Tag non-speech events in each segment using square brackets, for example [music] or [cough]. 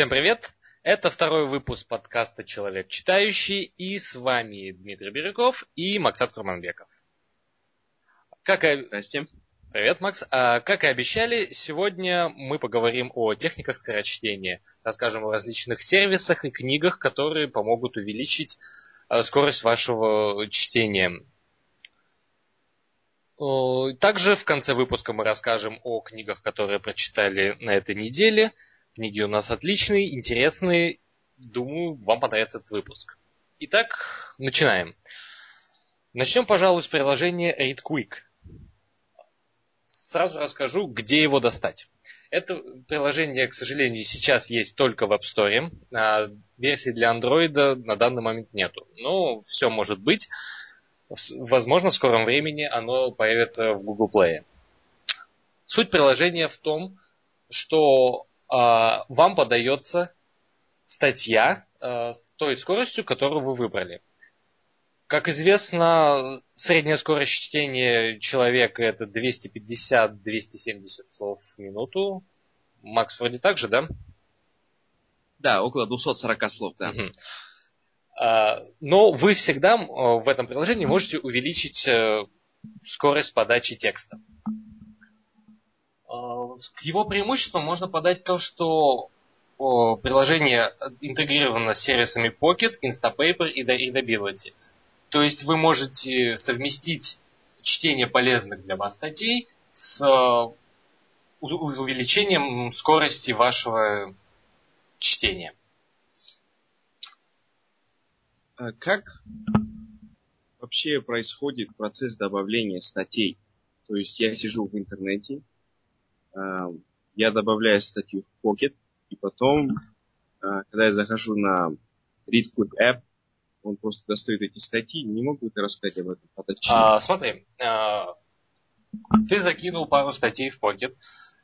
Всем привет! Это второй выпуск подкаста «Человек читающий» и с вами Дмитрий Бирюков и Максат Курманбеков. Как и... Здрасте. Привет, Макс. А, как и обещали, сегодня мы поговорим о техниках скорочтения, расскажем о различных сервисах и книгах, которые помогут увеличить а, скорость вашего чтения. Также в конце выпуска мы расскажем о книгах, которые прочитали на этой неделе. Книги у нас отличные, интересные. Думаю, вам понравится этот выпуск. Итак, начинаем. Начнем, пожалуй, с приложения ReadQuick. Сразу расскажу, где его достать. Это приложение, к сожалению, сейчас есть только в App Store. А версии для Android на данный момент нету. Но все может быть. Возможно, в скором времени оно появится в Google Play. Суть приложения в том, что вам подается статья э, с той скоростью, которую вы выбрали. Как известно, средняя скорость чтения человека это 250-270 слов в минуту. Макс, вроде так же, да? Да, около 240 слов, да. Угу. А, но вы всегда в этом приложении можете увеличить э, скорость подачи текста. А, к его преимуществам можно подать то, что приложение интегрировано с сервисами Pocket, Instapaper и Readability. То есть вы можете совместить чтение полезных для вас статей с э, увеличением скорости вашего чтения. А как вообще происходит процесс добавления статей? То есть я сижу в интернете, я добавляю статью в Pocket, и потом, а, когда я захожу на ReadQuick App, он просто достает эти статьи. Не могу ты рассказать об этом поточнее? А, смотри, а, ты закинул пару статей в Pocket.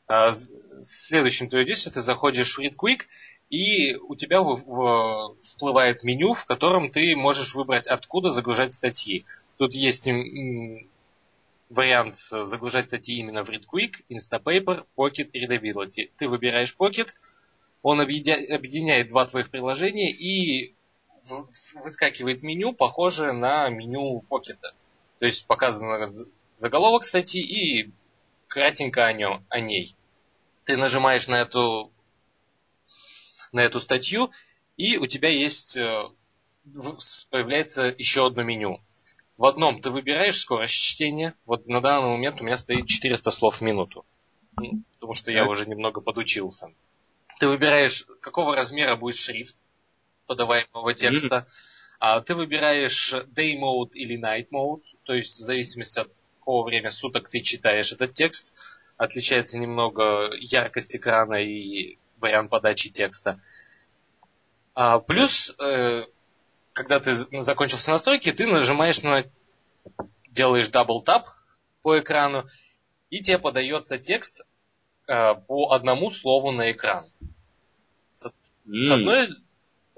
А, следующим твое действие, ты заходишь в ReadQuick, и у тебя всплывает меню, в котором ты можешь выбрать, откуда загружать статьи. Тут есть вариант загружать статьи именно в ReadQuick, Instapaper, Pocket и Readability. Ты выбираешь Pocket, он объединяет два твоих приложения и выскакивает меню, похожее на меню Pocket. То есть показан заголовок статьи и кратенько о, нем, о ней. Ты нажимаешь на эту на эту статью, и у тебя есть, э, появляется еще одно меню. В одном ты выбираешь скорость чтения. Вот на данный момент у меня стоит 400 слов в минуту. Потому что я уже немного подучился. Ты выбираешь, какого размера будет шрифт подаваемого текста. А ты выбираешь day mode или night mode, то есть в зависимости от какого времени суток ты читаешь этот текст. Отличается немного яркость экрана и вариант подачи текста. А, плюс, э, когда ты закончил все настройки, ты нажимаешь на... делаешь tap по экрану, и тебе подается текст э, по одному слову на экран. С, mm. с одной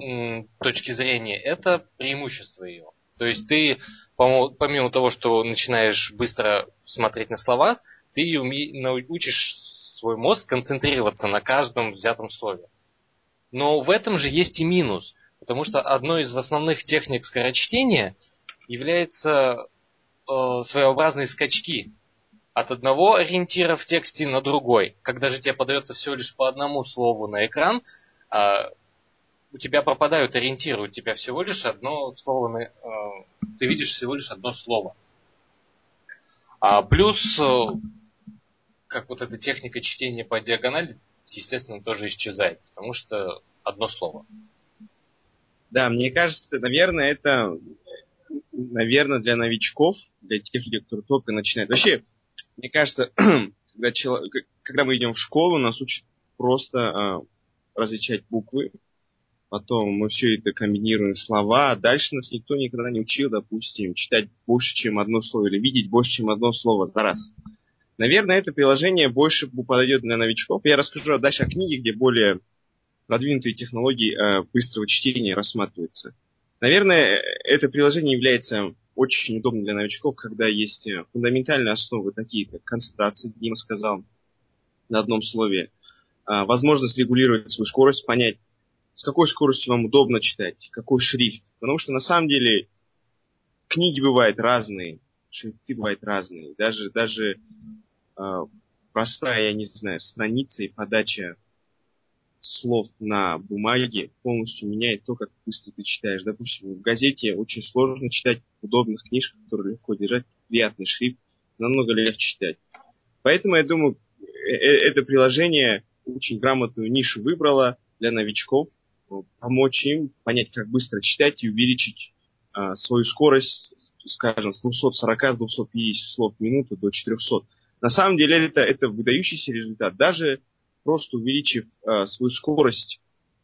м, точки зрения, это преимущество ее. То есть ты, помимо того, что начинаешь быстро смотреть на слова, ты уме... учишь свой мозг концентрироваться на каждом взятом слове. Но в этом же есть и минус, потому что одной из основных техник скорочтения является э, своеобразные скачки от одного ориентира в тексте на другой. Когда же тебе подается всего лишь по одному слову на экран, э, у тебя пропадают ориентиры, у тебя всего лишь одно слово, на, э, ты видишь всего лишь одно слово. А плюс, э, как вот эта техника чтения по диагонали, естественно, тоже исчезает, потому что одно слово. Да, мне кажется, наверное, это, наверное, для новичков, для тех людей, которые только начинают. Вообще, мне кажется, [clears throat] когда, человек, когда мы идем в школу, нас учат просто а, различать буквы, потом мы все это комбинируем в слова, а дальше нас никто никогда не учил, допустим, читать больше, чем одно слово, или видеть больше, чем одно слово за раз. Наверное, это приложение больше подойдет для новичков. Я расскажу дальше о книге, где более продвинутые технологии э, быстрого чтения рассматриваются. Наверное, это приложение является очень удобным для новичков, когда есть э, фундаментальные основы, такие как концентрация, Дима сказал на одном слове, э, возможность регулировать свою скорость, понять, с какой скоростью вам удобно читать, какой шрифт. Потому что на самом деле книги бывают разные, шрифты бывают разные. Даже, даже э, простая, я не знаю, страница и подача слов на бумаге полностью меняет то, как быстро ты читаешь. Допустим, в газете очень сложно читать в удобных книжках, которые легко держать, приятный шрифт, намного легче читать. Поэтому я думаю, э, э, это приложение очень грамотную нишу выбрало для новичков, помочь им понять, как быстро читать и увеличить а, свою скорость, скажем, с 240-250 слов в минуту до 400. На самом деле это, это выдающийся результат. Даже просто увеличив а, свою скорость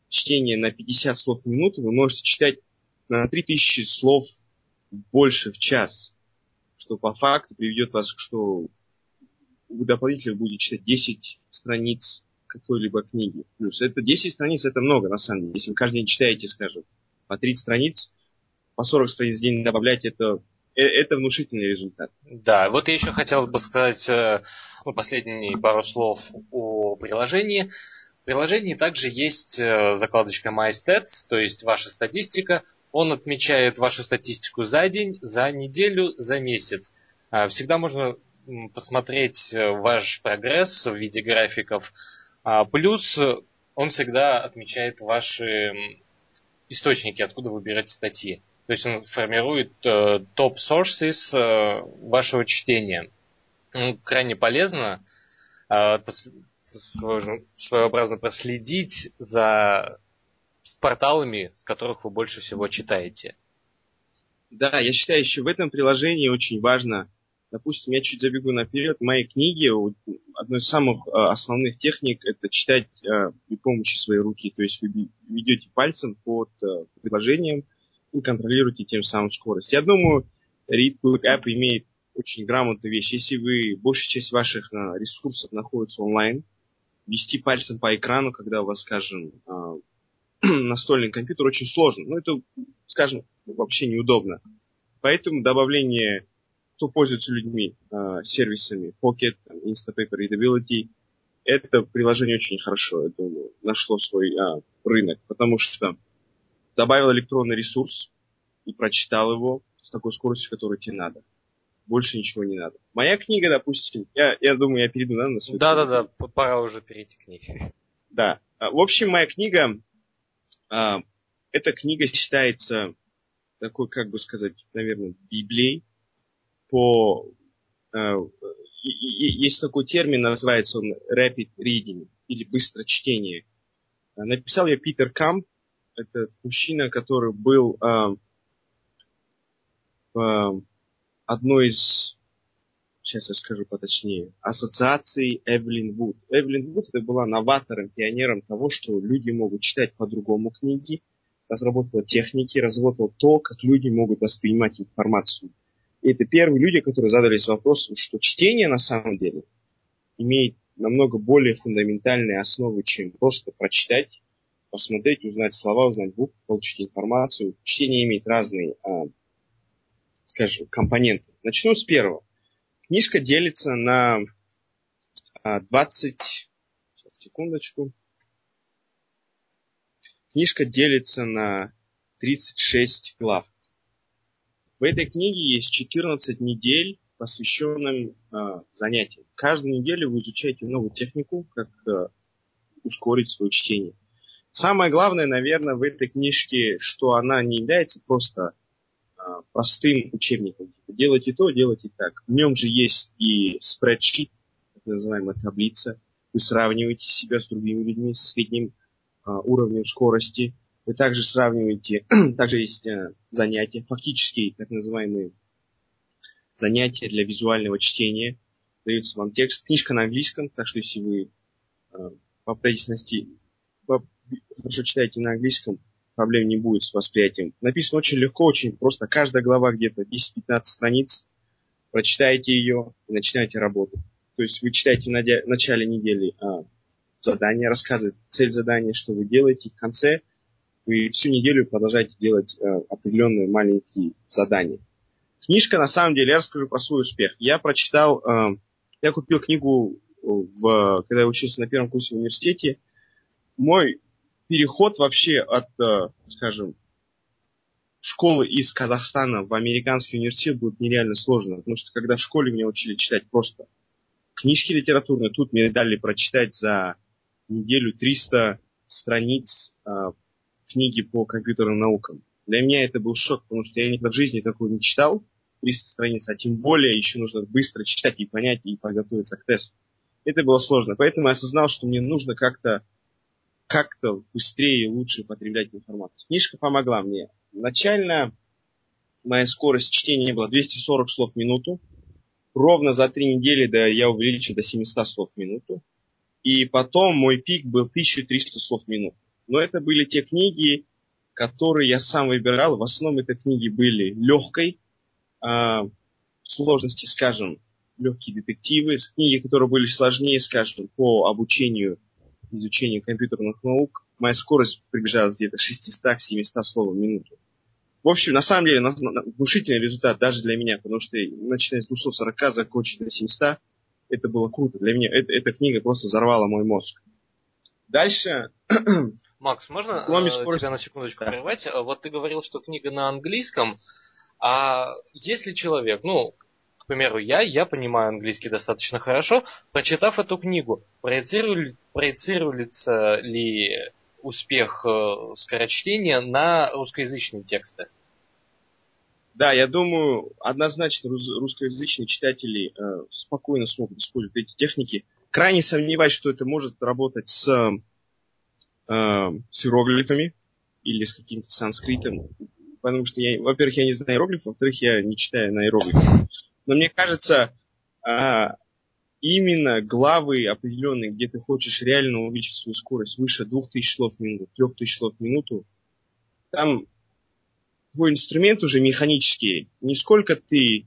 чтения на 50 слов в минуту, вы можете читать на 3000 слов больше в час, что по факту приведет вас, что вы дополнительно будете читать 10 страниц какой-либо книги. Плюс это 10 страниц, это много, на самом деле. Если вы каждый день читаете, скажем, по 30 страниц, по 40 страниц в день добавлять, это, э, это внушительный результат. Да, вот я еще хотел бы сказать э, ну, последние пару слов о приложении. В приложении также есть э, закладочка MyStats, то есть ваша статистика. Он отмечает вашу статистику за день, за неделю, за месяц. А, всегда можно посмотреть ваш прогресс в виде графиков а, плюс он всегда отмечает ваши источники, откуда вы берете статьи. То есть он формирует э, топ sources э, вашего чтения. Крайне полезно э, своеобразно проследить за порталами, с которых вы больше всего читаете. Да, я считаю, еще в этом приложении очень важно Допустим, я чуть забегу наперед. В моей книге одной из самых э, основных техник это читать э, при помощи своей руки. То есть вы ведете пальцем под э, предложением и контролируете тем самым скорость. Я думаю, ReadQuick App имеет очень грамотную вещь. Если вы большая часть ваших ресурсов находится онлайн, вести пальцем по экрану, когда у вас, скажем, [clears throat] настольный компьютер, очень сложно. Ну, это, скажем, вообще неудобно. Поэтому добавление кто пользуется людьми э, сервисами Pocket, Instapaper, Readability, это приложение очень хорошо, я думаю, нашло свой а, рынок, потому что добавил электронный ресурс и прочитал его с такой скоростью, которую тебе надо. Больше ничего не надо. Моя книга, допустим, я, я думаю, я перейду да, на свою Да-да-да, пора уже перейти к ней. Да. А, в общем, моя книга, а, эта книга считается такой, как бы сказать, наверное, Библией по... Э, есть такой термин, называется он rapid reading, или быстро чтение. Написал я Питер Камп, это мужчина, который был э, одной из, сейчас я скажу поточнее, ассоциации Эвелин Вуд. Эвелин Вуд это была новатором, пионером того, что люди могут читать по-другому книги, разработала техники, разработала то, как люди могут воспринимать информацию. И это первые люди, которые задались вопросом, что чтение на самом деле имеет намного более фундаментальные основы, чем просто прочитать, посмотреть, узнать слова, узнать буквы, получить информацию. Чтение имеет разные, а, скажем, компоненты. Начну с первого. Книжка делится на а, 20... Сейчас, секундочку. Книжка делится на 36 глав. В этой книге есть 14 недель, посвященным э, занятиям. Каждую неделю вы изучаете новую технику, как э, ускорить свое чтение. Самое главное, наверное, в этой книжке, что она не является просто простым учебником. Типа, делайте то, делайте так. В нем же есть и спредшит, так называемая таблица. Вы сравниваете себя с другими людьми с средним э, уровнем скорости вы также сравниваете, [clears throat] также есть э, занятия, фактические так называемые занятия для визуального чтения. Дается вам текст. Книжка на английском, так что если вы э, попытаетесь хорошо читаете на английском, проблем не будет с восприятием. Написано очень легко, очень просто. Каждая глава где-то 10-15 страниц. Прочитаете ее и начинаете работать. То есть вы читаете в начале недели а, задание, рассказывает цель задания, что вы делаете. В конце вы всю неделю продолжаете делать э, определенные маленькие задания. Книжка, на самом деле, я расскажу про свой успех. Я прочитал, э, я купил книгу, в, когда я учился на первом курсе в университете. Мой переход вообще от, э, скажем, школы из Казахстана в американский университет будет нереально сложно, потому что когда в школе меня учили читать просто книжки литературные, тут мне дали прочитать за неделю 300 страниц э, книги по компьютерным наукам. Для меня это был шок, потому что я никогда в жизни такого не читал, 300 страниц, а тем более еще нужно быстро читать и понять, и подготовиться к тесту. Это было сложно, поэтому я осознал, что мне нужно как-то как-то быстрее и лучше потреблять информацию. Книжка помогла мне. Начально моя скорость чтения была 240 слов в минуту. Ровно за три недели да, я увеличил до 700 слов в минуту. И потом мой пик был 1300 слов в минуту. Но это были те книги, которые я сам выбирал. В основном это книги были легкой э, сложности, скажем, легкие детективы, книги, которые были сложнее, скажем, по обучению, изучению компьютерных наук. Моя скорость приближалась где-то 600-700 слов в минуту. В общем, на самом деле, внушительный результат даже для меня, потому что начиная с 240 закончить до 700, это было круто. Для меня это, эта книга просто взорвала мой мозг. Дальше... [clears throat] Макс, можно э, скорость... тебя на секундочку да. прервать? Вот ты говорил, что книга на английском, а если человек, ну, к примеру, я, я понимаю английский достаточно хорошо, прочитав эту книгу, проецирую, проецируется ли успех э, скорочтения на русскоязычные тексты? Да, я думаю, однозначно русскоязычные читатели э, спокойно смогут использовать эти техники. Крайне сомневаюсь, что это может работать с, э, с иероглифами или с каким-то санскритом. Потому что, я, во-первых, я не знаю иероглифов, во-вторых, я не читаю на иероглифах. Но мне кажется, э, именно главы определенные, где ты хочешь реально увеличить свою скорость выше 2000 слов в минуту, 3000 слов в минуту, там твой инструмент уже механический, не сколько ты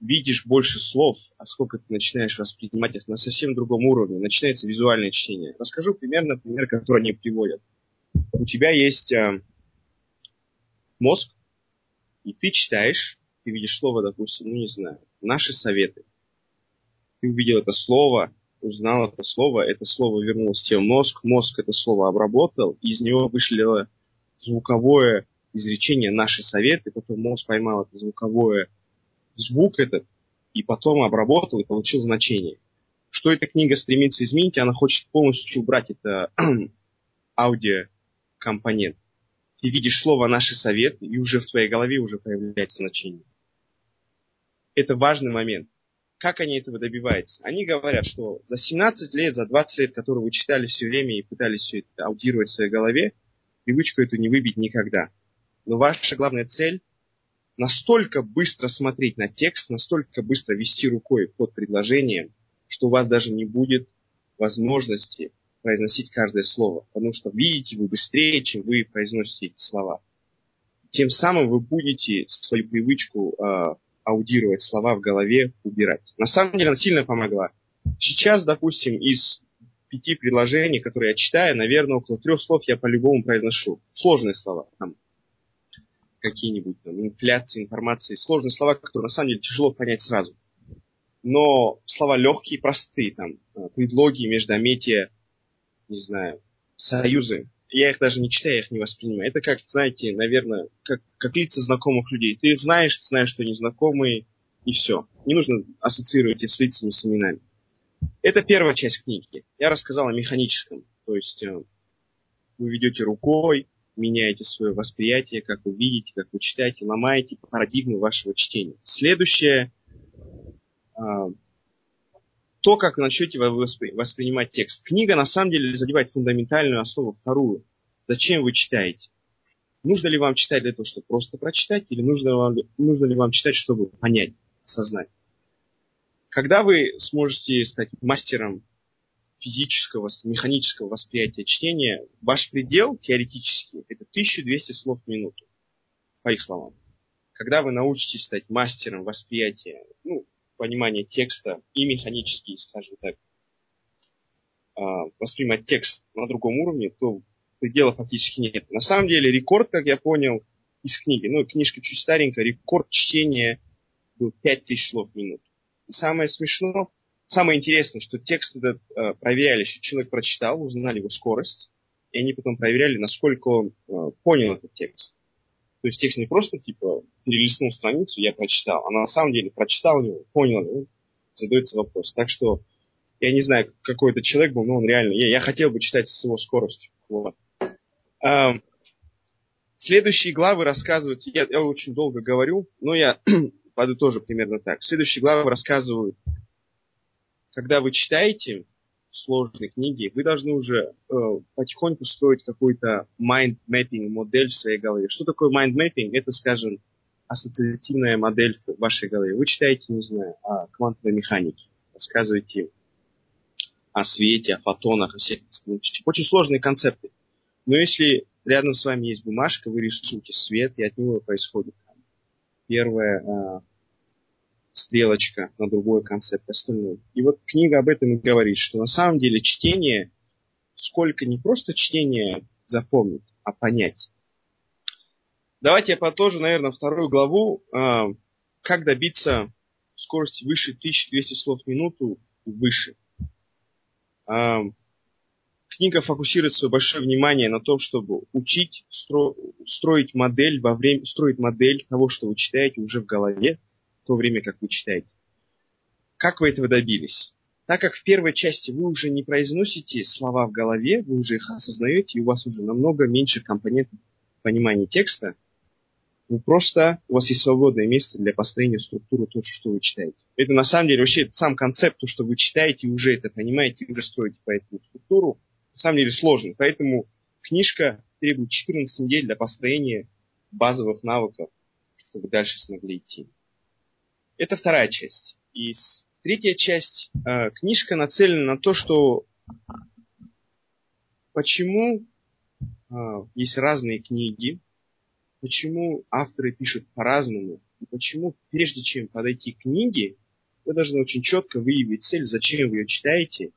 видишь больше слов, а сколько ты начинаешь воспринимать их на совсем другом уровне. Начинается визуальное чтение. Расскажу примерно пример, который они приводят. У тебя есть э, мозг, и ты читаешь, ты видишь слово, допустим, ну не знаю, наши советы. Ты увидел это слово, узнал это слово, это слово вернулось тебе в мозг, мозг это слово обработал, и из него вышли звуковое изречение «наши советы», потом мозг поймал это звуковое, звук этот, и потом обработал и получил значение. Что эта книга стремится изменить, она хочет полностью убрать это [clears throat] аудиокомпонент. Ты видишь слово «наши советы», и уже в твоей голове уже появляется значение. Это важный момент. Как они этого добиваются? Они говорят, что за 17 лет, за 20 лет, которые вы читали все время и пытались все это аудировать в своей голове, привычку эту не выбить никогда. Но ваша главная цель настолько быстро смотреть на текст, настолько быстро вести рукой под предложением, что у вас даже не будет возможности произносить каждое слово, потому что видите вы быстрее, чем вы произносите эти слова. Тем самым вы будете свою привычку э, аудировать слова в голове убирать. На самом деле она сильно помогла. Сейчас, допустим, из пяти предложений, которые я читаю, наверное, около трех слов я по-любому произношу. Сложные слова. Там, какие-нибудь там, инфляции информации, сложные слова, которые на самом деле тяжело понять сразу. Но слова легкие, простые, там, предлоги, междометия, не знаю, союзы. Я их даже не читаю, я их не воспринимаю. Это как, знаете, наверное, как, как знакомых людей. Ты знаешь, знаешь, что они знакомые, и все. Не нужно ассоциировать их с лицами, с именами. Это первая часть книги. Я рассказал о механическом. То есть э, вы ведете рукой, меняете свое восприятие, как вы видите, как вы читаете, ломаете парадигму вашего чтения. Следующее, а, то, как вы начнете воспри- воспринимать текст. Книга на самом деле задевает фундаментальную основу, вторую. Зачем вы читаете? Нужно ли вам читать для того, чтобы просто прочитать, или нужно, вам, нужно ли вам читать, чтобы понять, осознать? Когда вы сможете стать мастером физического, механического восприятия чтения, ваш предел теоретически это 1200 слов в минуту, по их словам. Когда вы научитесь стать мастером восприятия, ну, понимания текста и механически, скажем так, а, воспринимать текст на другом уровне, то предела фактически нет. На самом деле рекорд, как я понял из книги, ну, книжка чуть старенькая, рекорд чтения был 5000 слов в минуту. И самое смешное, Самое интересное, что текст этот э, проверяли, что человек прочитал, узнали его скорость, и они потом проверяли, насколько он э, понял этот текст. То есть текст не просто типа перелистнул страницу, я прочитал, а на самом деле прочитал его, понял, ну, задается вопрос. Так что я не знаю, какой это человек был, но он реально, я, я хотел бы читать с его скоростью. Вот. А, следующие главы рассказывают, я, я очень долго говорю, но я [clears throat] подытожу примерно так. Следующие главы рассказывают, когда вы читаете, сложной книги, вы должны уже э, потихоньку строить какой-то mind mapping модель в своей голове. Что такое mind mapping? Это, скажем, ассоциативная модель в вашей голове. Вы читаете, не знаю, о квантовой механике, рассказываете о свете, о фотонах, о всех Очень сложные концепты. Но если рядом с вами есть бумажка, вы рисуете свет, и от него происходит первое э, стрелочка на другой концепт остальной. И вот книга об этом и говорит, что на самом деле чтение, сколько не просто чтение запомнить, а понять. Давайте я подложу, наверное, вторую главу, э, как добиться скорости выше 1200 слов в минуту выше. Э, книга фокусирует свое большое внимание на том, чтобы учить стро, строить модель во время, строить модель того, что вы читаете уже в голове, то время, как вы читаете. Как вы этого добились? Так как в первой части вы уже не произносите слова в голове, вы уже их осознаете, и у вас уже намного меньше компонентов понимания текста, вы просто, у вас есть свободное место для построения структуры того, что вы читаете. Это на самом деле вообще сам концепт, то, что вы читаете, уже это понимаете, уже строите по этому структуру, на самом деле сложно. Поэтому книжка требует 14 недель для построения базовых навыков, чтобы дальше смогли идти. Это вторая часть. И третья часть. Э, книжка нацелена на то, что почему э, есть разные книги, почему авторы пишут по-разному, почему прежде чем подойти к книге, вы должны очень четко выявить цель, зачем вы ее читаете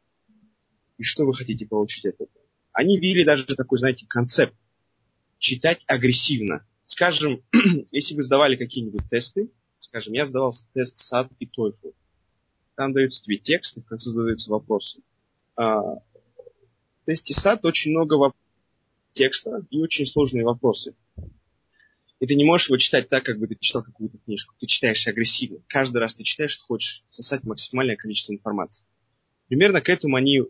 и что вы хотите получить от этого. Они ввели даже такой, знаете, концепт читать агрессивно. Скажем, [clears throat] если вы сдавали какие-нибудь тесты, Скажем, я сдавал тест SAT и TOEFL. Там даются тебе тексты, в конце задаются вопросы. А, в тесте SAT очень много воп- текста и очень сложные вопросы. И ты не можешь его читать так, как бы ты читал какую-то книжку. Ты читаешь агрессивно. Каждый раз ты читаешь, ты хочешь сосать максимальное количество информации. Примерно к этому они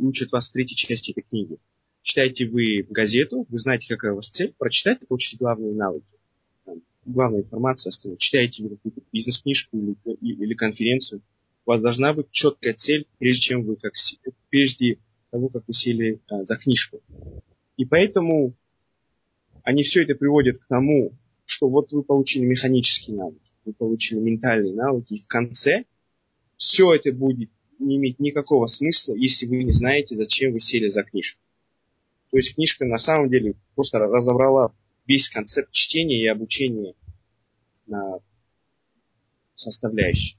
учат вас в третьей части этой книги. Читаете вы газету, вы знаете, какая у вас цель, прочитать и получить главные навыки главная информация остальная. Читаете вы какую-то бизнес-книжку или, или конференцию, у вас должна быть четкая цель, прежде чем вы как прежде того, как вы сели а, за книжку. И поэтому они все это приводят к тому, что вот вы получили механические навыки, вы получили ментальные навыки, и в конце все это будет не иметь никакого смысла, если вы не знаете, зачем вы сели за книжку. То есть книжка на самом деле просто разобрала весь концепт чтения и обучения на составляющие.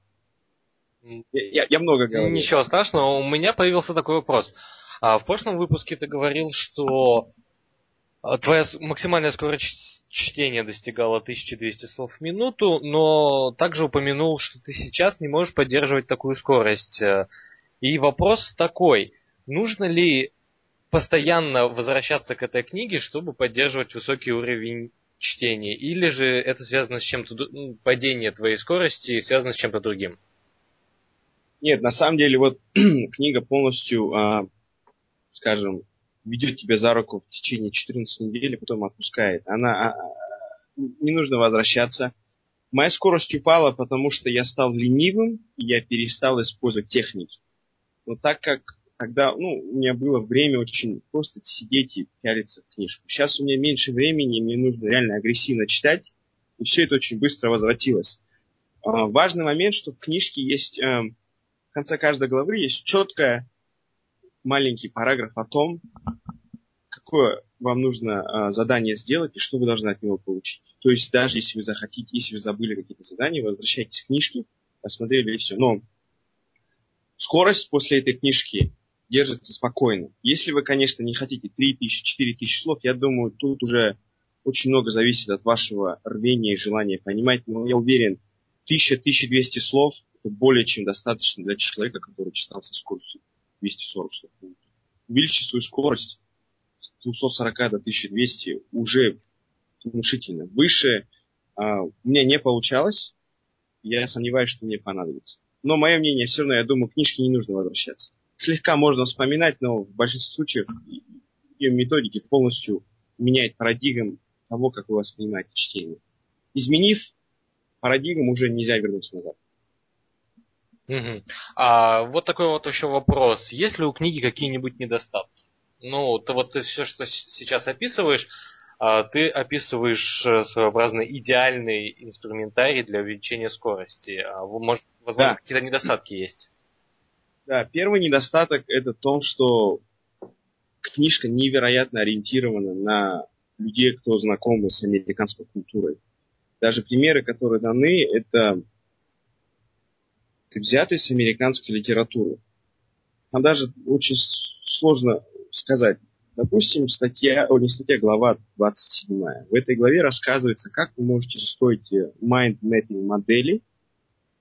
Я, я много говорю. Ничего страшного, у меня появился такой вопрос. А в прошлом выпуске ты говорил, что а, твоя максимальная скорость чтения достигала 1200 слов в минуту, но также упомянул, что ты сейчас не можешь поддерживать такую скорость. И вопрос такой, нужно ли постоянно возвращаться к этой книге, чтобы поддерживать высокий уровень чтения? Или же это связано с чем-то, ну, падение твоей скорости связано с чем-то другим? Нет, на самом деле вот [clears throat] книга полностью, а, скажем, ведет тебя за руку в течение 14 недель, и потом отпускает. Она а, не нужно возвращаться. Моя скорость упала, потому что я стал ленивым, и я перестал использовать техники. Но так как тогда, ну, у меня было время очень просто сидеть и пялиться в книжку. Сейчас у меня меньше времени, мне нужно реально агрессивно читать, и все это очень быстро возвратилось. А, важный момент, что в книжке есть, а, в конце каждой главы есть четкая маленький параграф о том, какое вам нужно а, задание сделать и что вы должны от него получить. То есть даже если вы захотите, если вы забыли какие-то задания, возвращайтесь к книжке, посмотрели и все. Но скорость после этой книжки держится спокойно. Если вы, конечно, не хотите 3000, 4000 слов, я думаю, тут уже очень много зависит от вашего рвения и желания понимать. Но я уверен, 1000-1200 слов это более чем достаточно для человека, который читал со скоростью 240 слов. Увеличьте свою скорость, 240 до 1200 уже внушительно. Выше а, у меня не получалось. Я сомневаюсь, что мне понадобится. Но мое мнение, все равно, я думаю, книжке не нужно возвращаться. Слегка можно вспоминать, но в большинстве случаев ее методики полностью меняют парадигм того, как вы воспринимаете чтение. Изменив парадигму, уже нельзя вернуться назад. Угу. А вот такой вот еще вопрос. Есть ли у книги какие-нибудь недостатки? Ну, то вот ты все, что сейчас описываешь, а, ты описываешь э, своеобразно идеальный инструментарий для увеличения скорости. А может, возможно, да. какие-то недостатки есть? Да, первый недостаток это в том, что книжка невероятно ориентирована на людей, кто знакомы с американской культурой. Даже примеры, которые даны, это взяты с американской литературы. Там даже очень сложно сказать. Допустим, статья, о, не статья, глава 27. В этой главе рассказывается, как вы можете строить mind mapping модели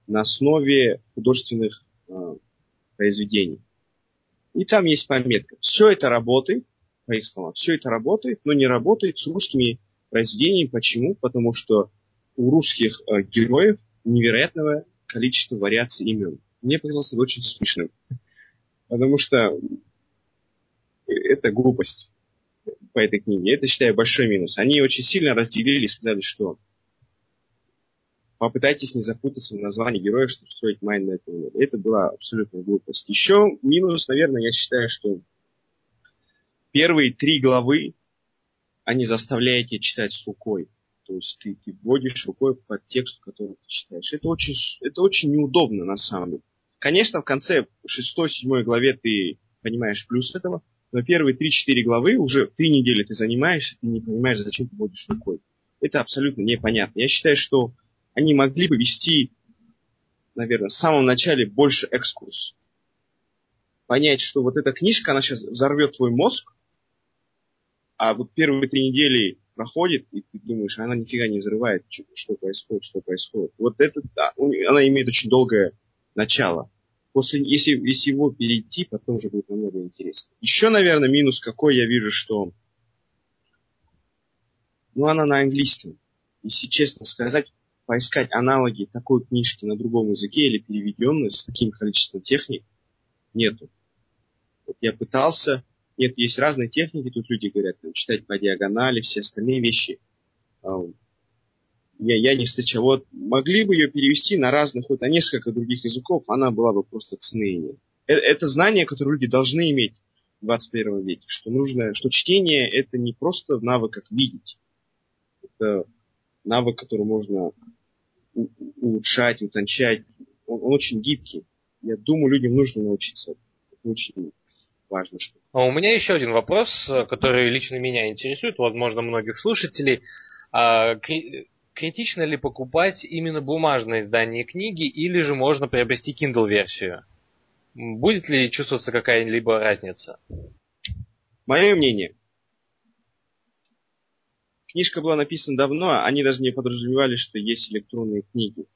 на основе художественных э, произведений. И там есть пометка. Все это работает, по их словам, все это работает, но не работает с русскими произведениями. Почему? Потому что у русских э, героев невероятного количества вариаций имен. Мне показалось это очень смешным. Потому что это глупость по этой книге. Это, считаю, большой минус. Они очень сильно разделили и сказали, что попытайтесь не запутаться в названии героя, чтобы строить майн на этом Это была абсолютная глупость. Еще минус, наверное, я считаю, что первые три главы они заставляют тебя читать с рукой. То есть ты, ты вводишь рукой под текст, который ты читаешь. Это очень, это очень неудобно на самом деле. Конечно, в конце шестой-седьмой главе ты понимаешь плюс этого, но первые 3-4 главы уже три недели ты занимаешься, ты не понимаешь, зачем ты водишь рукой. Это абсолютно непонятно. Я считаю, что они могли бы вести, наверное, в самом начале больше экскурс. Понять, что вот эта книжка, она сейчас взорвет твой мозг, а вот первые три недели проходит, и ты думаешь, она нифига не взрывает, что, что происходит, что происходит. Вот это, да, она имеет очень долгое начало. После, если, если его перейти, потом уже будет намного интереснее. Еще, наверное, минус какой я вижу, что ну, она на английском. Если честно сказать, поискать аналоги такой книжки на другом языке или переведенной с таким количеством техник нету. Вот я пытался, нет, есть разные техники, тут люди говорят, там, читать по диагонали, все остальные вещи. Я, я не встречал. Вот могли бы ее перевести на разных, хоть на несколько других языков, она была бы просто ценнее. Это, это знание, которое люди должны иметь в 21 веке, что нужно, что чтение это не просто навык, как видеть. Это навык, который можно улучшать, утончать. Он, он очень гибкий. Я думаю, людям нужно научиться. Это очень важно. Что... А у меня еще один вопрос, который лично меня интересует, возможно, многих слушателей. А, критично ли покупать именно бумажное издание книги, или же можно приобрести Kindle-версию? Будет ли чувствоваться какая-либо разница? Мое мнение. Книжка была написана давно, они даже не подразумевали, что есть электронные книги.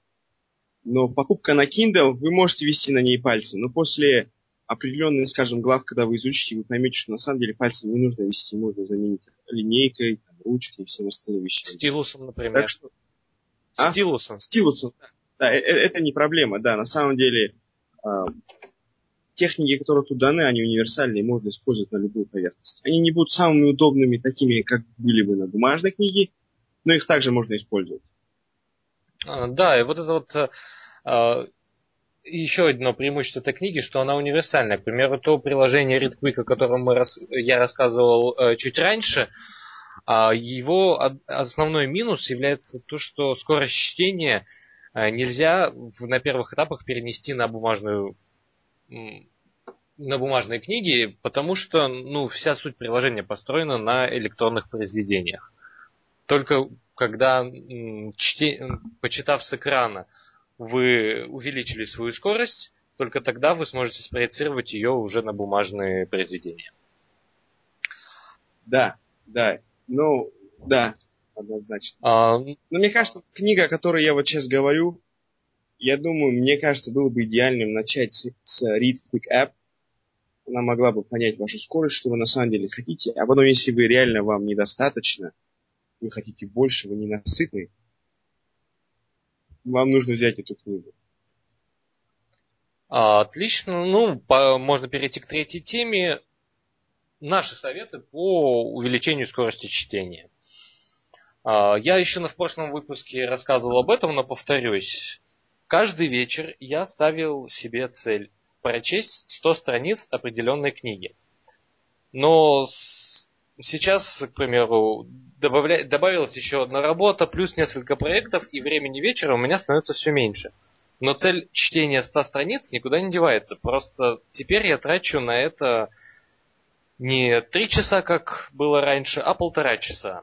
Но покупка на Kindle, вы можете вести на ней пальцы, но после определенных, скажем, глав, когда вы изучите, вы поймете, что на самом деле пальцы не нужно вести, можно заменить линейкой, там, ручкой и всем остальным вещами. Стилусом, например. Так что... А? Стилусом. Стилусом, да. да. Э, э, это не проблема, да. На самом деле техники, которые тут даны, они универсальные, можно использовать на любую поверхность. Они не будут самыми удобными, такими, как были бы на бумажной книге, но их также можно использовать. А, да, и вот это вот э, а, еще одно преимущество этой книги, что она универсальная. К примеру, то приложение ReadQuick, о котором мы, я рассказывал э, чуть раньше, а, его основной минус является то, что скорость чтения э, нельзя на первых этапах перенести на бумажную на бумажные книги, потому что ну, вся суть приложения построена на электронных произведениях. Только когда, чте, почитав с экрана, вы увеличили свою скорость, только тогда вы сможете спроецировать ее уже на бумажные произведения. Да, да. Ну, да, однозначно. А... Но мне кажется, книга, о которой я вот сейчас говорю, я думаю, мне кажется, было бы идеальным начать с, с Read Quick App. она могла бы понять вашу скорость, что вы на самом деле хотите. А потом, если вы реально вам недостаточно, вы хотите больше, вы ненасытны, вам нужно взять эту книгу. А, отлично. Ну, по, можно перейти к третьей теме. Наши советы по увеличению скорости чтения. А, я еще в прошлом выпуске рассказывал об этом, но повторюсь. Каждый вечер я ставил себе цель прочесть 100 страниц определенной книги. Но сейчас, к примеру, добавля... добавилась еще одна работа, плюс несколько проектов, и времени вечера у меня становится все меньше. Но цель чтения 100 страниц никуда не девается. Просто теперь я трачу на это не 3 часа, как было раньше, а полтора часа.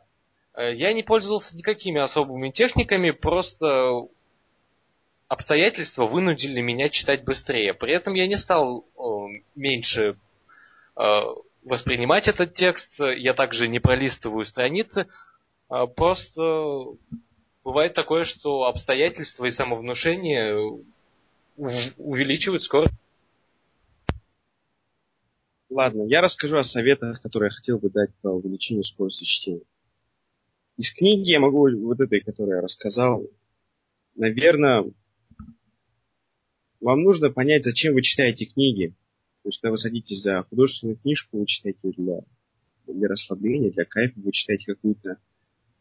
Э, я не пользовался никакими особыми техниками, просто обстоятельства вынудили меня читать быстрее. При этом я не стал э, меньше э, воспринимать этот текст, я также не пролистываю страницы, э, просто бывает такое, что обстоятельства и самовнушение увеличивают скорость. Ладно, я расскажу о советах, которые я хотел бы дать по увеличению скорости чтения. Из книги я могу вот этой, которую я рассказал, наверное, вам нужно понять, зачем вы читаете книги. То есть, когда вы садитесь за художественную книжку, вы читаете для, для расслабления, для кайфа, вы читаете какую-то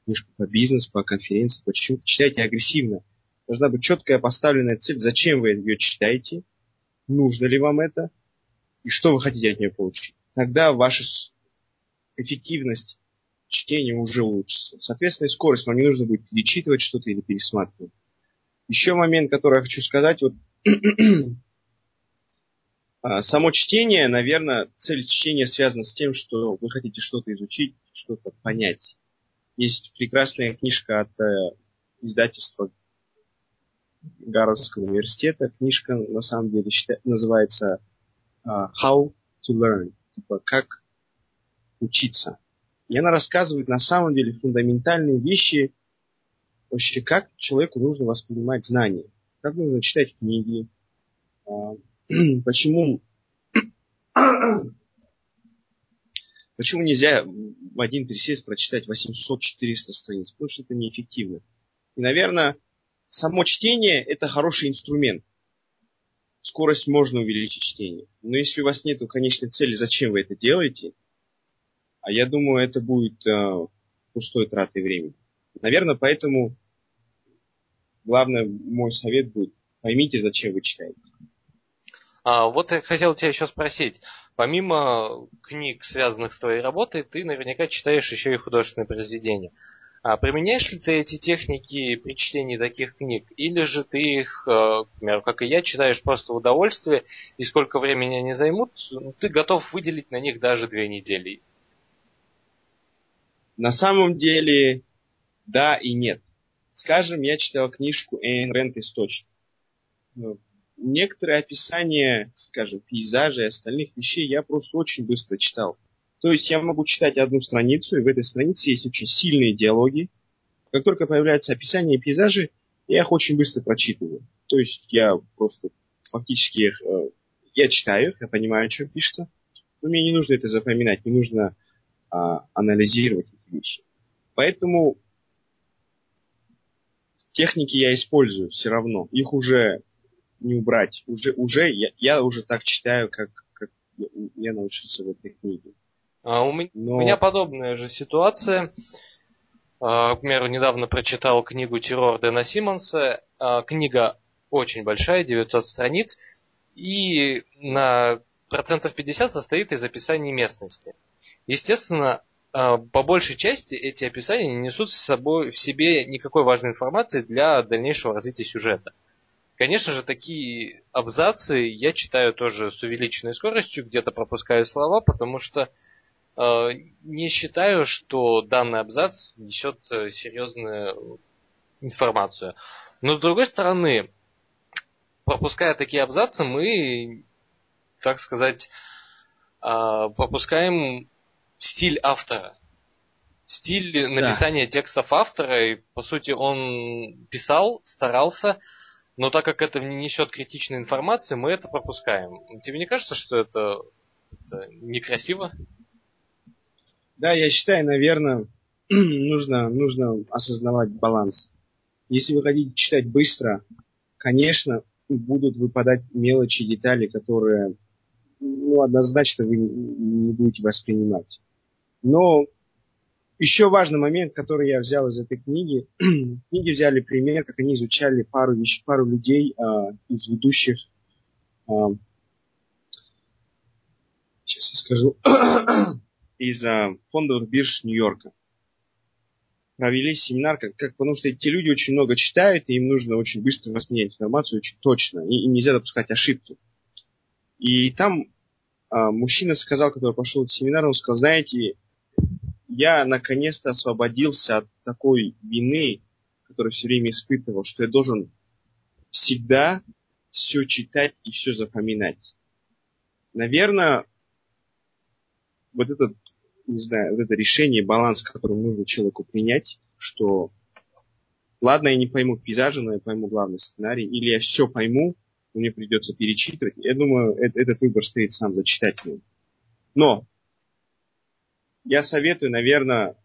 книжку по бизнесу, по конференции, почему читаете агрессивно. Должна быть четкая поставленная цель, зачем вы ее читаете, нужно ли вам это, и что вы хотите от нее получить. Тогда ваша эффективность чтения уже улучшится. Соответственно, и скорость. Вам не нужно будет перечитывать что-то или пересматривать. Еще момент, который я хочу сказать. Вот Само чтение, наверное, цель чтения связана с тем, что вы хотите что-то изучить, что-то понять. Есть прекрасная книжка от э, издательства Гарвардского университета. Книжка на самом деле считает, называется uh, How to Learn, типа как учиться. И она рассказывает на самом деле фундаментальные вещи, вообще как человеку нужно воспринимать знания как нужно читать книги, а, [clears throat] почему, [clears throat] почему нельзя в один присест прочитать 800-400 страниц, потому что это неэффективно. И, наверное, само чтение – это хороший инструмент. Скорость можно увеличить чтение. Но если у вас нет конечной цели, зачем вы это делаете, а я думаю, это будет э, пустой тратой времени. Наверное, поэтому главное, мой совет будет, поймите, зачем вы читаете. А, вот я хотел тебя еще спросить. Помимо книг, связанных с твоей работой, ты наверняка читаешь еще и художественные произведения. А применяешь ли ты эти техники при чтении таких книг? Или же ты их, э, к примеру, как и я, читаешь просто в удовольствие, и сколько времени они займут, ну, ты готов выделить на них даже две недели? На самом деле, да и нет. Скажем, я читал книжку Эйн Рент «Источник». Ну, некоторые описания, скажем, пейзажей и остальных вещей я просто очень быстро читал. То есть я могу читать одну страницу, и в этой странице есть очень сильные диалоги. Как только появляются описания и пейзажи, я их очень быстро прочитываю. То есть я просто фактически их, э, я читаю я понимаю, что пишется, но мне не нужно это запоминать, не нужно а, анализировать эти вещи. Поэтому техники я использую все равно. Их уже не убрать. Уже, уже я, я уже так читаю, как, как я научился в этой книге. А у, Но... у меня подобная же ситуация. А, к примеру, недавно прочитал книгу «Террор» Дэна Симмонса. А, книга очень большая, 900 страниц. И на процентов 50 состоит из описаний местности. Естественно, по большей части эти описания не несут с собой в себе никакой важной информации для дальнейшего развития сюжета. Конечно же, такие абзацы я читаю тоже с увеличенной скоростью, где-то пропускаю слова, потому что э, не считаю, что данный абзац несет э, серьезную информацию. Но с другой стороны, пропуская такие абзацы, мы, так сказать, э, пропускаем стиль автора. Стиль написания да. текстов автора, и по сути он писал, старался, но так как это не несет критичной информации, мы это пропускаем. Тебе не кажется, что это Это некрасиво? Да, я считаю, наверное, [clears throat] нужно, нужно осознавать баланс. Если вы хотите читать быстро, конечно, будут выпадать мелочи, детали, которые ну, однозначно вы не будете воспринимать. Но еще важный момент, который я взял из этой книги. [clears throat] книги взяли пример, как они изучали пару, пару людей а, из ведущих а, сейчас я скажу, [clears throat] из а, фондовых бирж Нью-Йорка. Провели семинар, как, как, потому что эти люди очень много читают, и им нужно очень быстро воспринять информацию очень точно, и им нельзя допускать ошибки. И там а, мужчина сказал, который пошел в семинар, он сказал, знаете, я наконец-то освободился от такой вины, которую все время испытывал, что я должен всегда все читать и все запоминать. Наверное, вот это, не знаю, вот это решение, баланс, который нужно человеку принять, что ладно, я не пойму пейзажа, но я пойму главный сценарий, или я все пойму, мне придется перечитывать. Я думаю, этот выбор стоит сам за читателем. Но я советую, наверное,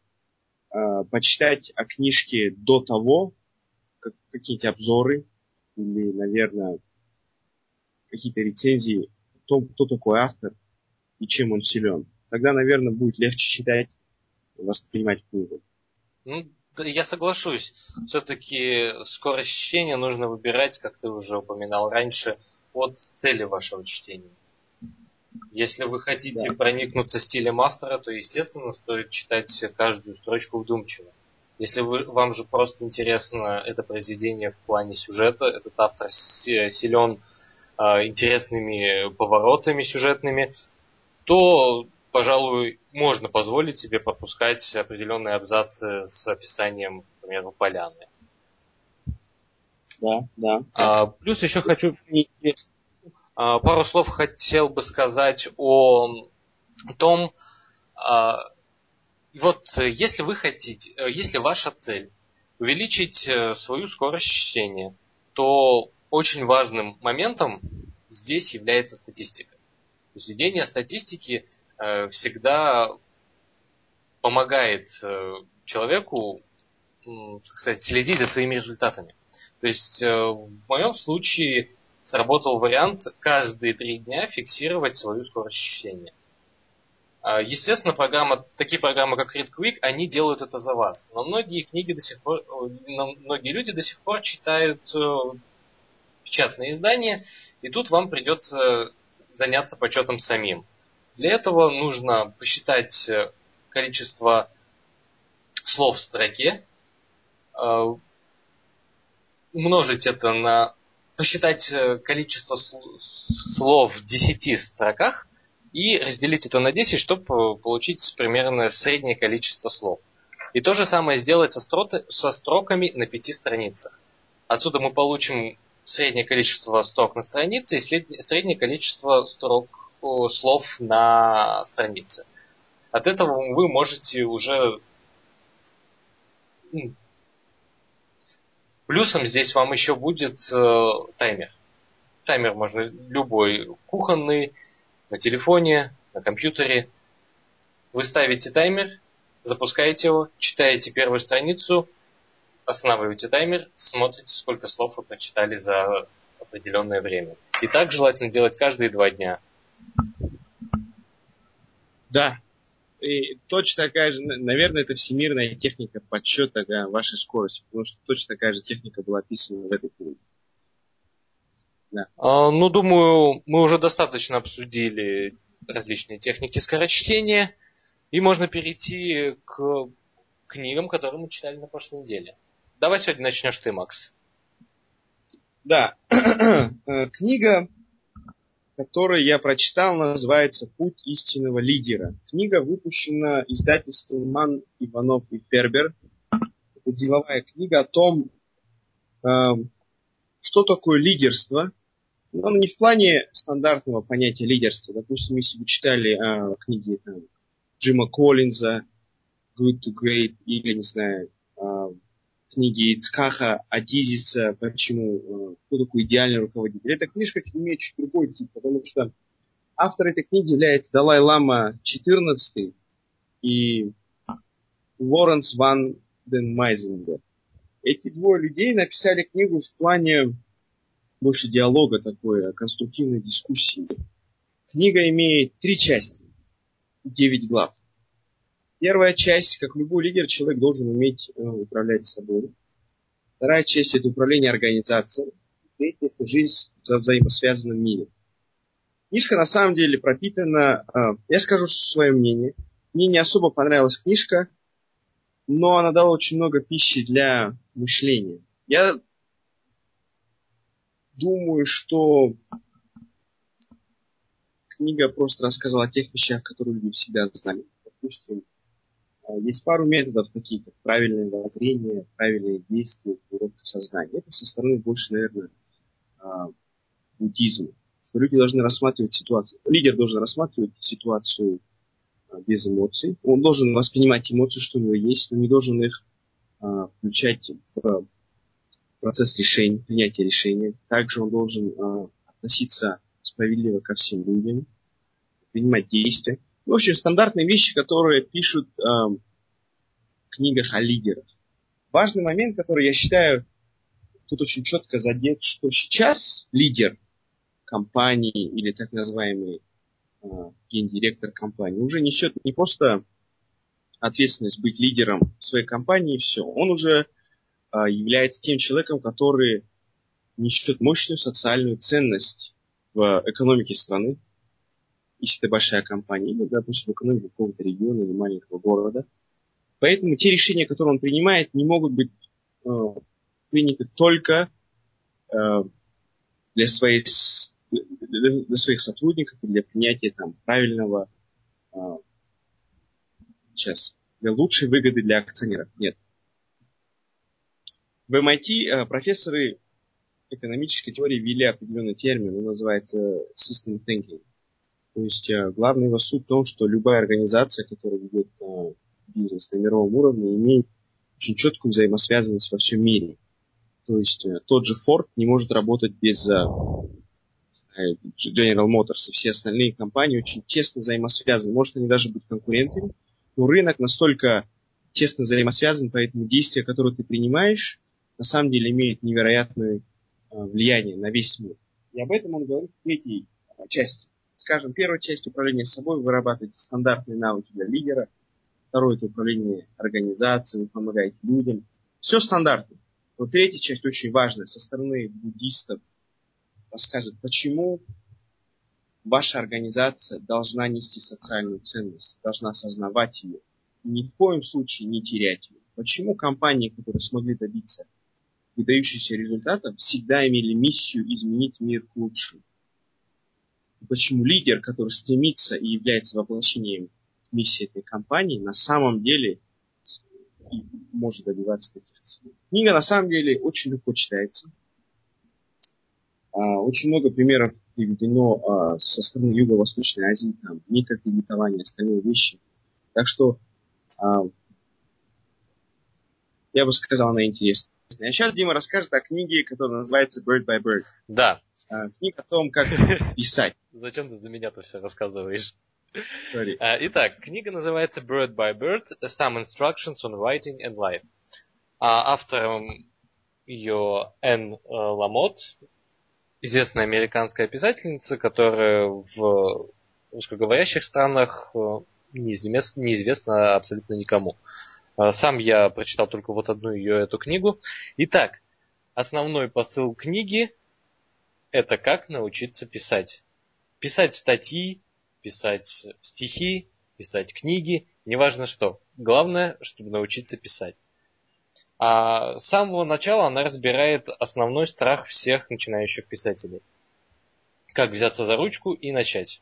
а, почитать о книжке до того, как какие-то обзоры или, наверное, какие-то рецензии о том, кто такой автор и чем он силен тогда, наверное, будет легче читать, воспринимать книгу. Ну, я соглашусь. Все-таки скорость чтения нужно выбирать, как ты уже упоминал раньше, от цели вашего чтения. Если вы хотите да. проникнуться стилем автора, то, естественно, стоит читать каждую строчку вдумчиво. Если вы, вам же просто интересно это произведение в плане сюжета, этот автор силен э, интересными поворотами сюжетными, то пожалуй, можно позволить себе пропускать определенные абзацы с описанием, например, поляны. Да, да. А, плюс еще хочу а, пару слов хотел бы сказать о том, а, вот если вы хотите, если ваша цель увеличить э, свою скорость чтения, то очень важным моментом здесь является статистика. То есть ведение статистики Э, всегда помогает э, человеку, так сказать, следить за своими результатами. То есть в моем случае сработал вариант каждые три дня фиксировать свою скорость чтения. А, естественно, программа, такие программы, как ReadQuick, они делают это за вас. Но многие книги до сих пор, многие люди до сих пор читают печатные издания, и тут вам придется заняться почетом самим. Для этого нужно посчитать э, количество слов в строке, э, умножить это на... посчитать э, количество слов в 10 строках и разделить это на 10, чтобы получить примерно среднее количество слов. И то же самое сделать со, строты, со строками на 5 страницах. Отсюда мы получим среднее количество строк на странице и среднее количество строк слов на странице. От этого вы можете уже... Плюсом здесь вам еще будет э, таймер. Таймер можно любой, кухонный, на телефоне, на компьютере. Вы ставите таймер, запускаете его, читаете первую страницу, останавливаете таймер, смотрите, сколько слов вы прочитали за определенное время. И так желательно делать каждые два дня. Да. И точно такая же, наверное, это всемирная техника подсчета да, вашей скорости, потому что точно такая же техника была описана в этой книге. Да. А, ну, думаю, мы уже достаточно обсудили различные техники скорочтения, и можно перейти к книгам, которые мы читали на прошлой неделе. Давай сегодня начнешь ты, Макс. Да. [clears throat] Э, книга который я прочитал, называется «Путь истинного лидера». Книга выпущена издательством Ман, Иванов и Фербер. Это деловая книга о том, э, что такое лидерство. Но не в плане стандартного понятия лидерства. Допустим, если вы читали э, книги Джима Коллинза, Good to Great, или, не знаю, книги Ицкаха Адизиса «Почему? Э, кто такой идеальный руководитель?» Эта книжка имеет чуть другой тип, потому что Автор этой книги является Далай-Лама XIV и Лоренс Ван Ден Майзенберг. Эти двое людей написали книгу в плане больше диалога такой, конструктивной дискуссии. Книга имеет три части, девять глав. Первая часть, как любой лидер, человек должен уметь э, управлять собой. Вторая часть – это управление организацией. Третья – это жизнь в взаимосвязанном мире. Книжка на самом деле пропитана, э, я скажу свое мнение. Мне не особо понравилась книжка, но она дала очень много пищи для мышления. Я думаю, что книга просто рассказала о тех вещах, которые люди всегда знали. Допустим, есть пару методов, таких как правильное воззрение, правильные действия, уровка сознания. Это со стороны больше, наверное, а, буддизма. Что люди должны рассматривать ситуацию. Лидер должен рассматривать ситуацию а, без эмоций. Он должен воспринимать эмоции, что у него есть, но не должен их включать в процесс решения, принятия решения. Также он должен относиться справедливо ко всем людям, принимать действия. В общем, стандартные вещи, которые пишут э, в книгах о лидерах. Важный момент, который я считаю, тут очень четко задет, что сейчас лидер компании или так называемый э, гендиректор компании уже несет не просто ответственность быть лидером своей компании все. Он уже э, является тем человеком, который несет мощную социальную ценность в экономике страны, если это большая компания, или, допустим, в экономике какого-то региона или маленького города. Поэтому те решения, которые он принимает, не могут быть э, приняты только э, для, своих, для своих сотрудников, для принятия там, правильного, э, сейчас, для лучшей выгоды для акционеров. Нет. В MIT э, профессоры экономической теории ввели определенный термин, он называется system thinking. То есть э, главный его суть в том, что любая организация, которая ведет э, бизнес на мировом уровне, имеет очень четкую взаимосвязанность во всем мире. То есть э, тот же Ford не может работать без General Motors и все остальные компании очень тесно взаимосвязаны. Может, они даже быть конкурентами, но рынок настолько тесно взаимосвязан, поэтому действия, которые ты принимаешь, на самом деле имеют невероятную Э, влияние на весь мир. И об этом он говорит в третьей части. Скажем, первая часть управления собой, вырабатываете стандартные навыки для лидера. Второе – это управление организацией, вы помогаете людям. Все стандартно. Но третья часть очень важная. Со стороны буддистов расскажет, почему ваша организация должна нести социальную ценность, должна осознавать ее. Ни в коем случае не терять ее. Почему компании, которые смогли добиться выдающихся результатов всегда имели миссию изменить мир к лучшему. Почему лидер, который стремится и является воплощением миссии этой компании, на самом деле может добиваться таких целей. Книга на самом деле очень легко читается. А, очень много примеров приведено а, со стороны Юго-Восточной Азии, там, микрокредитование, остальные вещи. Так что а, я бы сказал, она интересна. А сейчас Дима расскажет о книге, которая называется Bird by Bird. Да. А, книга о том, как [laughs] писать. Зачем ты за меня-то все рассказываешь? Sorry. А, итак, книга называется Bird by Bird, Some Instructions on Writing and Life. А автором ее Энн э, Ламот, известная американская писательница, которая в русскоговорящих странах э, неизвестна, неизвестна абсолютно никому. Сам я прочитал только вот одну ее эту книгу. Итак, основной посыл книги – это как научиться писать. Писать статьи, писать стихи, писать книги, неважно что. Главное, чтобы научиться писать. А с самого начала она разбирает основной страх всех начинающих писателей. Как взяться за ручку и начать.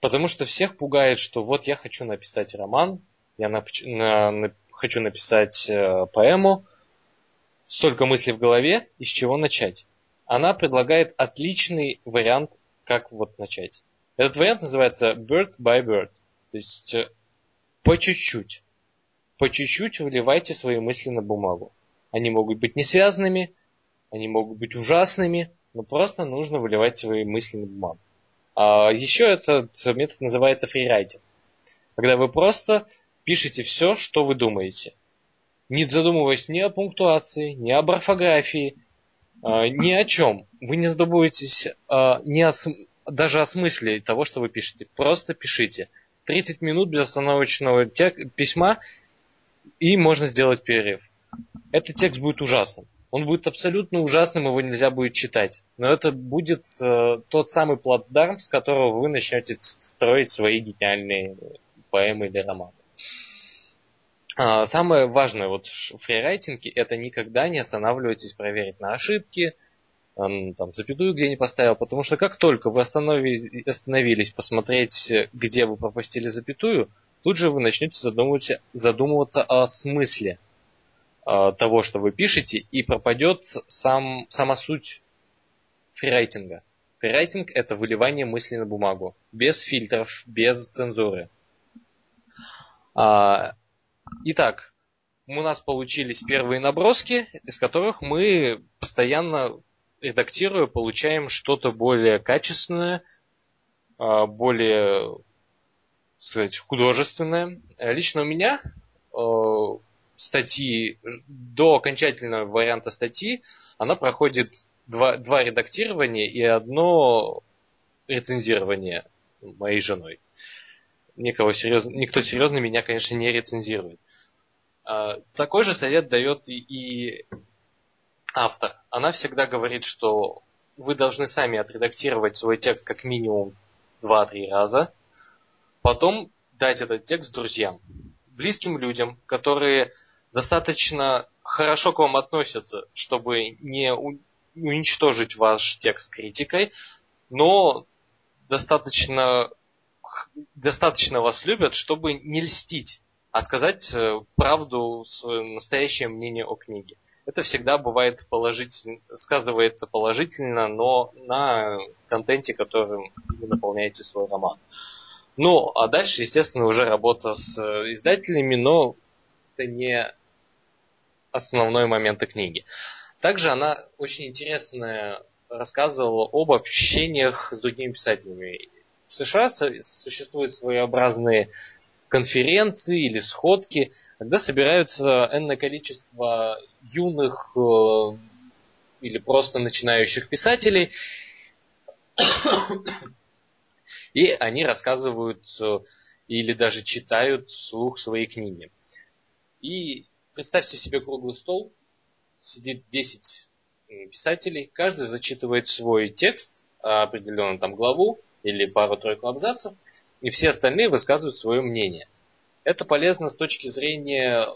Потому что всех пугает, что вот я хочу написать роман, я нап- на, на, хочу написать э, поэму, столько мыслей в голове, из чего начать. Она предлагает отличный вариант, как вот начать. Этот вариант называется bird by bird, то есть э, по чуть-чуть. По чуть-чуть выливайте свои мысли на бумагу. Они могут быть не связанными, они могут быть ужасными, но просто нужно выливать свои мысли на бумагу. А еще этот метод называется фрирайтинг. Когда вы просто пишете все, что вы думаете. Не задумываясь ни о пунктуации, ни об орфографии, ни о чем. Вы не задумываетесь а, ни о, даже о смысле того, что вы пишете. Просто пишите. 30 минут безостановочного письма, и можно сделать перерыв. Этот текст будет ужасным. Он будет абсолютно ужасным, его нельзя будет читать. Но это будет э, тот самый плацдарм, с которого вы начнете строить свои гениальные поэмы или романы. А, самое важное вот в фрирайтинге это никогда не останавливайтесь проверить на ошибки, там, запятую где не поставил, потому что как только вы остановили, остановились посмотреть, где вы пропустили запятую, тут же вы начнете задумываться, задумываться о смысле э, того, что вы пишете, и пропадет сам, сама суть фрирайтинга. Фрирайтинг – это выливание мысли на бумагу, без фильтров, без цензуры. А, итак, у нас получились первые наброски, из которых мы постоянно редактируя, получаем что-то более качественное, а, более, сказать, художественное. Лично у меня э, статьи, до окончательного варианта статьи, она проходит два, два редактирования и одно рецензирование моей женой. Никого серьезно, никто серьезно меня, конечно, не рецензирует. А, такой же совет дает и, автор. Она всегда говорит, что вы должны сами отредактировать свой текст как минимум 2-3 раза, потом дать этот текст друзьям, близким людям, которые достаточно хорошо к вам относятся, чтобы не уничтожить ваш текст критикой, но достаточно, достаточно вас любят, чтобы не льстить, а сказать э, правду, свое настоящее мнение о книге это всегда бывает положительно, сказывается положительно, но на контенте, которым вы наполняете свой роман. Ну, а дальше, естественно, уже работа с э, издателями, но это не основной момент книги. Также она очень интересно рассказывала об общениях с другими писателями. В США существуют своеобразные конференции или сходки, когда собираются энное количество юных э, или просто начинающих писателей, [coughs] и они рассказывают э, или даже читают вслух свои книги. И представьте себе круглый стол, сидит 10 писателей, каждый зачитывает свой текст, определенную там главу или пару-тройку абзацев, и все остальные высказывают свое мнение – это полезно с точки зрения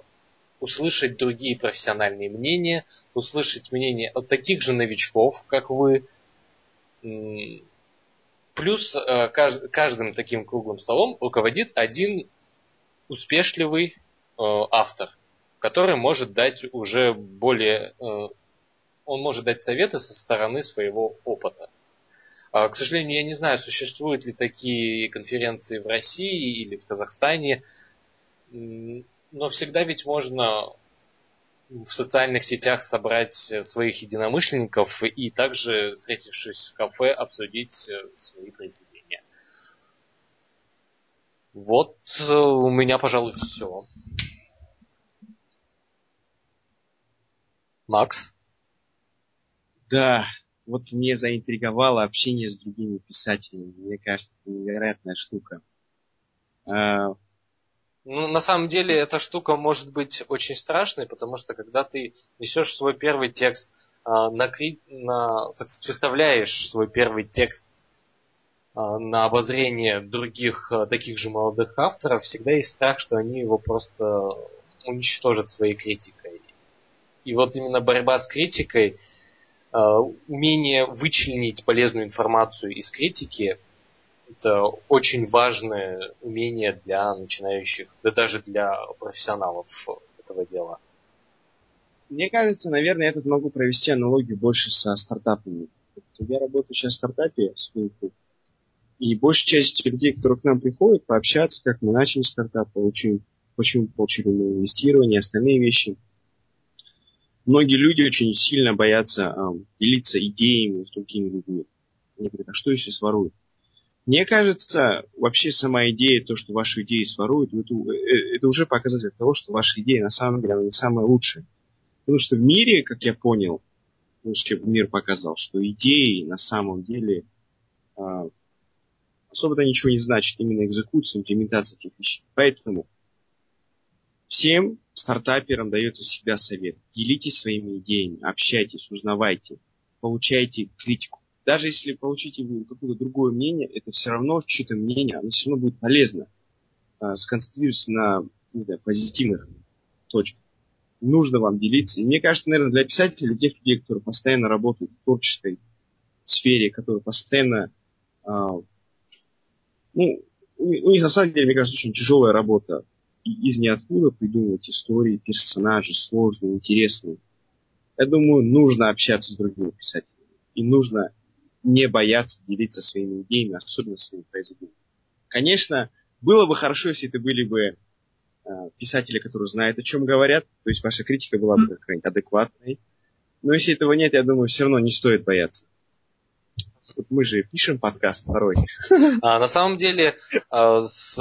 услышать другие профессиональные мнения, услышать мнение от таких же новичков, как вы. Плюс э, каждым таким круглым столом руководит один успешливый э, автор, который может дать уже более... Э, он может дать советы со стороны своего опыта. А, к сожалению, я не знаю, существуют ли такие конференции в России или в Казахстане, но всегда ведь можно в социальных сетях собрать своих единомышленников и также, встретившись в кафе, обсудить э, свои произведения. Вот э, у меня, пожалуй, все. Макс? Да, вот мне заинтриговало общение с другими писателями. Мне кажется, это невероятная штука. А, ну, на самом деле, эта штука может быть очень страшной, потому что когда ты несешь свой первый текст, а, на, на, так сказать, выставляешь свой первый текст а, на обозрение других а, таких же молодых авторов, всегда есть страх, что они его просто уничтожат своей критикой. И вот именно борьба с критикой, умение вычленить полезную информацию из критики, это очень важное умение для начинающих, да даже для профессионалов этого дела. Мне кажется, наверное, я тут могу провести аналогию больше со стартапами. Я работаю сейчас в стартапе и большая часть людей, которые к нам приходят, пообщаться, как мы начали стартап, получим, почему получили инвестирование, остальные вещи. Многие люди очень сильно боятся э, делиться идеями с другими людьми. Они говорят, а что если своруют? Мне кажется, вообще сама идея, то, что вашу идею своруют, это, э, это уже показатель того, что ваша идея на самом деле она не самая лучшая. Потому что в мире, как я понял, вообще мир показал, что идеи на самом деле а, особо-то ничего не значит, именно экзекуция, имплементация этих вещей. Поэтому всем стартаперам дается всегда совет. Делитесь своими идеями, общайтесь, узнавайте, получайте критику. Даже если получите какое-то другое мнение, это все равно чье-то мнение, оно все равно будет полезно. Э, сконцентрируйтесь на не знаю, позитивных точках. Нужно вам делиться. И мне кажется, наверное, для писателей, для тех людей, которые постоянно работают в творческой сфере, которые постоянно э, ну, у них на самом деле, мне кажется, очень тяжелая работа. Из ниоткуда придумывать истории, персонажи сложные, интересные. Я думаю, нужно общаться с другими писателями. И нужно не бояться делиться своими идеями, особенно своими произведениями. Конечно, было бы хорошо, если это были бы э, писатели, которые знают, о чем говорят, то есть ваша критика была бы какая-нибудь адекватной. Но если этого нет, я думаю, все равно не стоит бояться. Вот мы же пишем подкаст второй. А, на самом деле, а, с,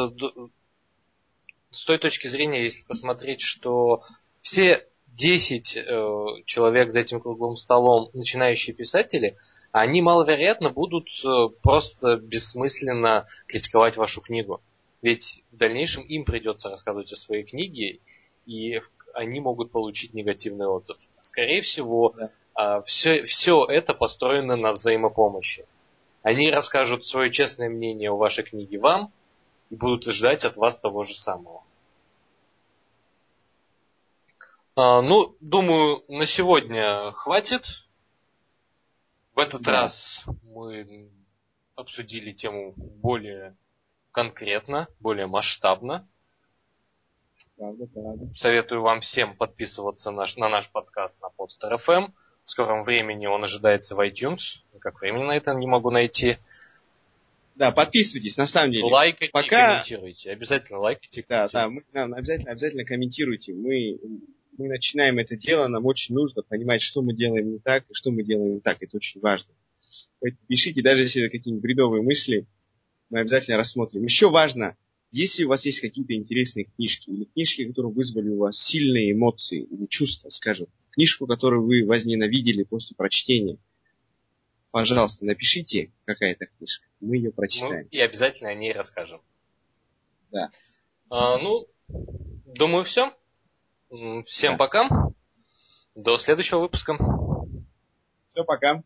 с той точки зрения, если посмотреть, что все 10 э, человек за этим круглым столом, начинающие писатели, они маловероятно будут э, просто бессмысленно критиковать вашу книгу. Ведь в дальнейшем им придется рассказывать о своей книге, и они могут получить негативный отзыв. Скорее всего, да. а, все, все это построено на взаимопомощи. Они расскажут свое честное мнение о вашей книге вам будут ждать от вас того же самого. А, ну, думаю, на сегодня хватит. В этот да. раз мы обсудили тему более конкретно, более масштабно. Правда, правда. Советую вам всем подписываться наш, на наш подкаст на Podster FM. В скором времени он ожидается в iTunes. Как времени на это не могу найти. Да, подписывайтесь, на самом деле. Лайкайте Пока... комментируйте. Обязательно лайкайте. Да, да, мы, нам обязательно, обязательно комментируйте. Мы, мы начинаем это дело, нам очень нужно понимать, что мы делаем не так и что мы делаем не так. Это очень важно. Поэтому пишите, даже если это какие-нибудь бредовые мысли, мы обязательно рассмотрим. Еще важно, если у вас есть какие-то интересные книжки, или книжки, которые вызвали у вас сильные эмоции или чувства, скажем, книжку, которую вы возненавидели после прочтения, пожалуйста, напишите, какая это книжка. Мы ее прочитаем. Ну, и обязательно о ней расскажем. Да. А, ну, думаю, все. Всем да. пока. До следующего выпуска. Все, пока.